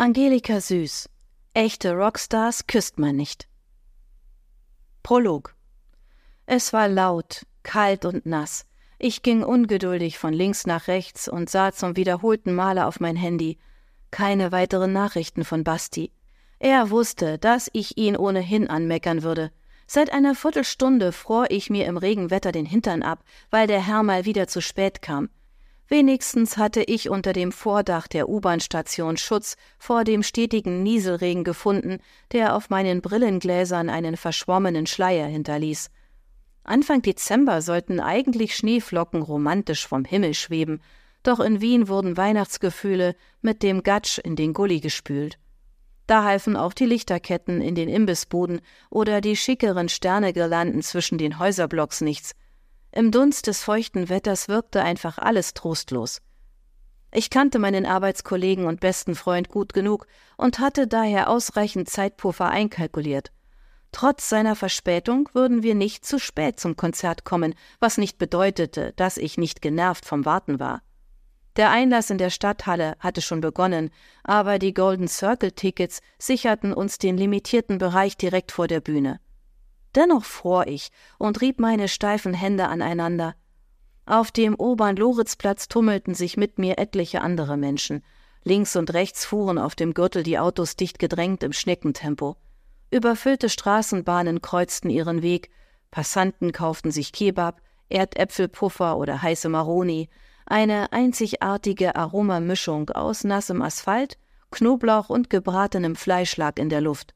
Angelika Süß. Echte Rockstars küsst man nicht. Prolog. Es war laut, kalt und nass. Ich ging ungeduldig von links nach rechts und sah zum wiederholten Male auf mein Handy. Keine weiteren Nachrichten von Basti. Er wusste, dass ich ihn ohnehin anmeckern würde. Seit einer Viertelstunde fror ich mir im Regenwetter den Hintern ab, weil der Herr mal wieder zu spät kam. Wenigstens hatte ich unter dem Vordach der U-Bahn-Station Schutz vor dem stetigen Nieselregen gefunden, der auf meinen Brillengläsern einen verschwommenen Schleier hinterließ. Anfang Dezember sollten eigentlich Schneeflocken romantisch vom Himmel schweben, doch in Wien wurden Weihnachtsgefühle mit dem Gatsch in den Gully gespült. Da halfen auch die Lichterketten in den Imbissbuden oder die schickeren Sternegirlanden zwischen den Häuserblocks nichts. Im Dunst des feuchten Wetters wirkte einfach alles trostlos. Ich kannte meinen Arbeitskollegen und besten Freund gut genug und hatte daher ausreichend Zeitpuffer einkalkuliert. Trotz seiner Verspätung würden wir nicht zu spät zum Konzert kommen, was nicht bedeutete, dass ich nicht genervt vom Warten war. Der Einlass in der Stadthalle hatte schon begonnen, aber die Golden Circle Tickets sicherten uns den limitierten Bereich direkt vor der Bühne. Dennoch fror ich und rieb meine steifen Hände aneinander. Auf dem Obern-Loritzplatz tummelten sich mit mir etliche andere Menschen. Links und rechts fuhren auf dem Gürtel die Autos dicht gedrängt im Schneckentempo. Überfüllte Straßenbahnen kreuzten ihren Weg, Passanten kauften sich Kebab, Erdäpfelpuffer oder heiße Maroni, eine einzigartige Aromamischung aus nassem Asphalt, Knoblauch und gebratenem Fleisch lag in der Luft.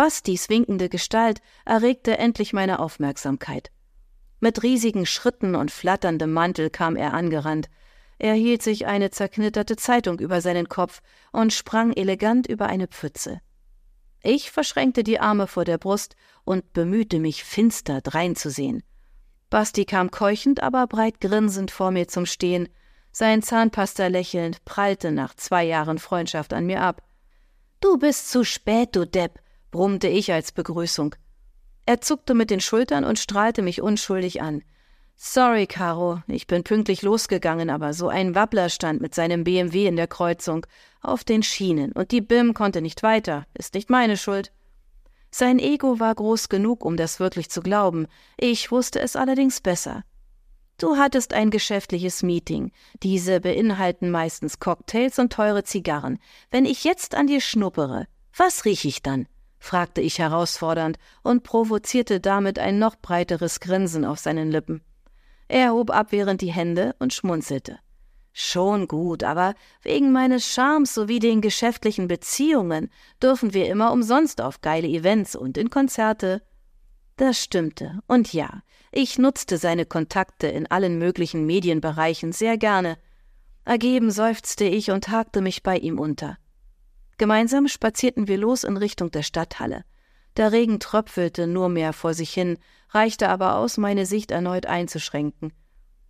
Bastis winkende Gestalt erregte endlich meine Aufmerksamkeit. Mit riesigen Schritten und flatterndem Mantel kam er angerannt. Er hielt sich eine zerknitterte Zeitung über seinen Kopf und sprang elegant über eine Pfütze. Ich verschränkte die Arme vor der Brust und bemühte mich, finster dreinzusehen. Basti kam keuchend, aber breit grinsend vor mir zum Stehen. Sein Zahnpasta lächelnd prallte nach zwei Jahren Freundschaft an mir ab. Du bist zu spät, du Depp, brummte ich als Begrüßung. Er zuckte mit den Schultern und strahlte mich unschuldig an. Sorry, Caro, ich bin pünktlich losgegangen, aber so ein Wabbler stand mit seinem BMW in der Kreuzung auf den Schienen und die BIM konnte nicht weiter, ist nicht meine Schuld. Sein Ego war groß genug, um das wirklich zu glauben, ich wusste es allerdings besser. Du hattest ein geschäftliches Meeting. Diese beinhalten meistens Cocktails und teure Zigarren. Wenn ich jetzt an dir schnuppere, was riech ich dann? Fragte ich herausfordernd und provozierte damit ein noch breiteres Grinsen auf seinen Lippen. Er hob abwehrend die Hände und schmunzelte. Schon gut, aber wegen meines Charmes sowie den geschäftlichen Beziehungen dürfen wir immer umsonst auf geile Events und in Konzerte. Das stimmte, und ja, ich nutzte seine Kontakte in allen möglichen Medienbereichen sehr gerne. Ergeben seufzte ich und hakte mich bei ihm unter. Gemeinsam spazierten wir los in Richtung der Stadthalle. Der Regen tröpfelte nur mehr vor sich hin, reichte aber aus, meine Sicht erneut einzuschränken.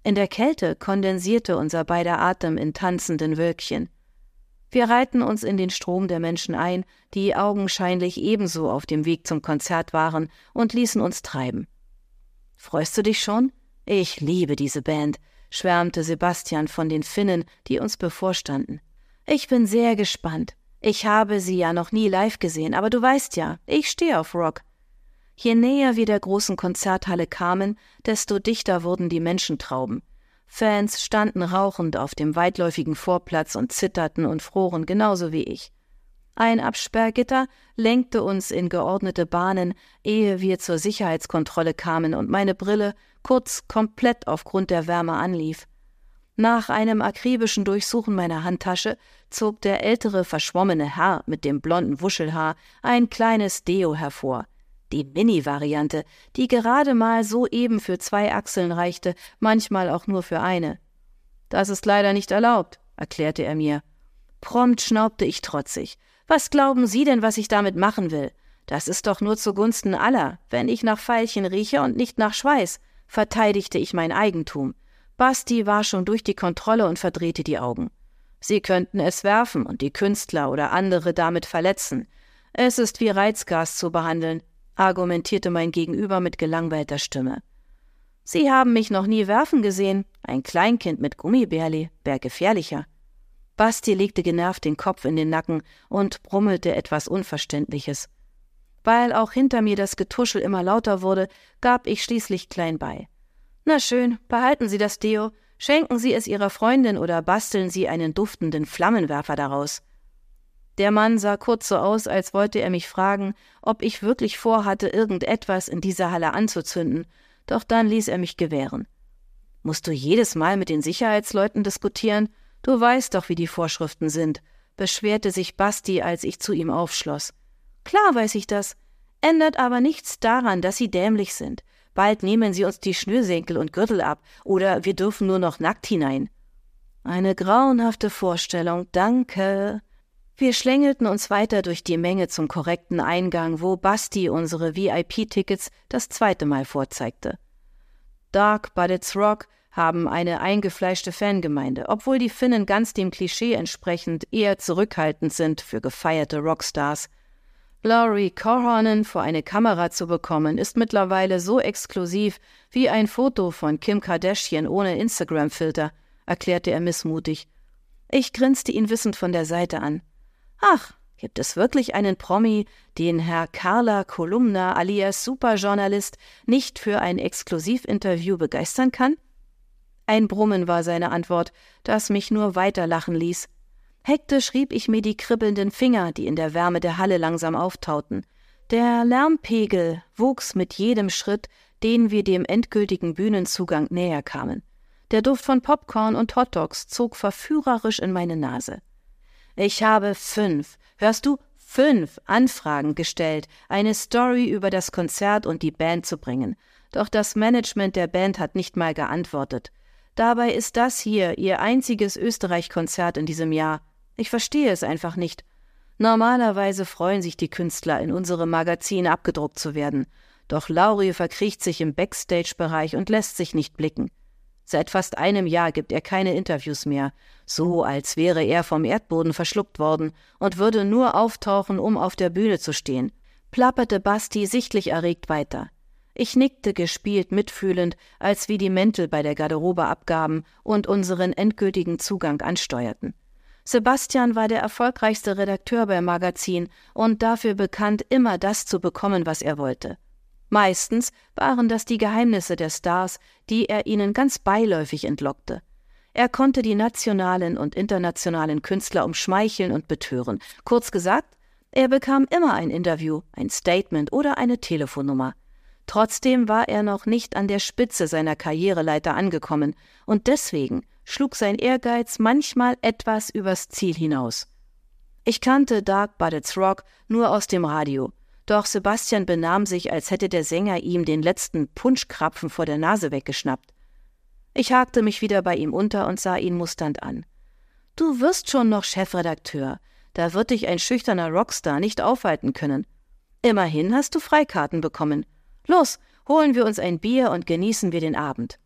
In der Kälte kondensierte unser beider Atem in tanzenden Wölkchen. Wir reihten uns in den Strom der Menschen ein, die augenscheinlich ebenso auf dem Weg zum Konzert waren, und ließen uns treiben. Freust du dich schon? Ich liebe diese Band, schwärmte Sebastian von den Finnen, die uns bevorstanden. Ich bin sehr gespannt. Ich habe sie ja noch nie live gesehen, aber du weißt ja, ich stehe auf Rock. Je näher wir der großen Konzerthalle kamen, desto dichter wurden die Menschentrauben. Fans standen rauchend auf dem weitläufigen Vorplatz und zitterten und froren genauso wie ich. Ein Absperrgitter lenkte uns in geordnete Bahnen, ehe wir zur Sicherheitskontrolle kamen und meine Brille kurz komplett aufgrund der Wärme anlief. Nach einem akribischen Durchsuchen meiner Handtasche zog der ältere, verschwommene Herr mit dem blonden Wuschelhaar ein kleines Deo hervor. Die Mini-Variante, die gerade mal so eben für zwei Achseln reichte, manchmal auch nur für eine. Das ist leider nicht erlaubt, erklärte er mir. Prompt schnaubte ich trotzig. Was glauben Sie denn, was ich damit machen will? Das ist doch nur zugunsten aller, wenn ich nach Veilchen rieche und nicht nach Schweiß, verteidigte ich mein Eigentum. Basti war schon durch die Kontrolle und verdrehte die Augen. Sie könnten es werfen und die Künstler oder andere damit verletzen. Es ist wie Reizgas zu behandeln, argumentierte mein Gegenüber mit gelangweilter Stimme. Sie haben mich noch nie werfen gesehen. Ein Kleinkind mit Gummibärli wär gefährlicher. Basti legte genervt den Kopf in den Nacken und brummelte etwas Unverständliches. Weil auch hinter mir das Getuschel immer lauter wurde, gab ich schließlich klein bei. Na schön, behalten Sie das Deo, schenken Sie es Ihrer Freundin oder basteln Sie einen duftenden Flammenwerfer daraus. Der Mann sah kurz so aus, als wollte er mich fragen, ob ich wirklich vorhatte, irgendetwas in dieser Halle anzuzünden, doch dann ließ er mich gewähren. Musst du jedes Mal mit den Sicherheitsleuten diskutieren? Du weißt doch, wie die Vorschriften sind, beschwerte sich Basti, als ich zu ihm aufschloss. Klar weiß ich das. Ändert aber nichts daran, dass sie dämlich sind. Bald nehmen sie uns die Schnürsenkel und Gürtel ab, oder wir dürfen nur noch nackt hinein. Eine grauenhafte Vorstellung, danke. Wir schlängelten uns weiter durch die Menge zum korrekten Eingang, wo Basti unsere VIP-Tickets das zweite Mal vorzeigte. Dark but it's rock haben eine eingefleischte Fangemeinde, obwohl die Finnen ganz dem Klischee entsprechend eher zurückhaltend sind für gefeierte Rockstars. Laurie Corhonen vor eine Kamera zu bekommen, ist mittlerweile so exklusiv wie ein Foto von Kim Kardashian ohne Instagram-Filter, erklärte er missmutig. Ich grinste ihn wissend von der Seite an. Ach, gibt es wirklich einen Promi, den Herr Carla Kolumna alias Superjournalist nicht für ein Exklusivinterview begeistern kann? Ein Brummen war seine Antwort, das mich nur weiter lachen ließ. Hektisch rieb ich mir die kribbelnden Finger, die in der Wärme der Halle langsam auftauten. Der Lärmpegel wuchs mit jedem Schritt, den wir dem endgültigen Bühnenzugang näher kamen. Der Duft von Popcorn und Hotdogs zog verführerisch in meine Nase. Ich habe fünf, hörst du, fünf Anfragen gestellt, eine Story über das Konzert und die Band zu bringen. Doch das Management der Band hat nicht mal geantwortet. Dabei ist das hier ihr einziges Österreich-Konzert in diesem Jahr. Ich verstehe es einfach nicht. Normalerweise freuen sich die Künstler, in unserem Magazin abgedruckt zu werden. Doch Laurie verkriecht sich im Backstage-Bereich und lässt sich nicht blicken. Seit fast einem Jahr gibt er keine Interviews mehr, so als wäre er vom Erdboden verschluckt worden und würde nur auftauchen, um auf der Bühne zu stehen, plapperte Basti sichtlich erregt weiter. Ich nickte gespielt mitfühlend, als wir die Mäntel bei der Garderobe abgaben und unseren endgültigen Zugang ansteuerten. Sebastian war der erfolgreichste Redakteur beim Magazin und dafür bekannt, immer das zu bekommen, was er wollte. Meistens waren das die Geheimnisse der Stars, die er ihnen ganz beiläufig entlockte. Er konnte die nationalen und internationalen Künstler umschmeicheln und betören. Kurz gesagt, er bekam immer ein Interview, ein Statement oder eine Telefonnummer. Trotzdem war er noch nicht an der Spitze seiner Karriereleiter angekommen, und deswegen schlug sein Ehrgeiz manchmal etwas übers Ziel hinaus. Ich kannte Dark But It's Rock nur aus dem Radio, doch Sebastian benahm sich, als hätte der Sänger ihm den letzten Punschkrapfen vor der Nase weggeschnappt. Ich hakte mich wieder bei ihm unter und sah ihn musternd an. Du wirst schon noch Chefredakteur, da wird dich ein schüchterner Rockstar nicht aufhalten können. Immerhin hast du Freikarten bekommen. Los, holen wir uns ein Bier und genießen wir den Abend.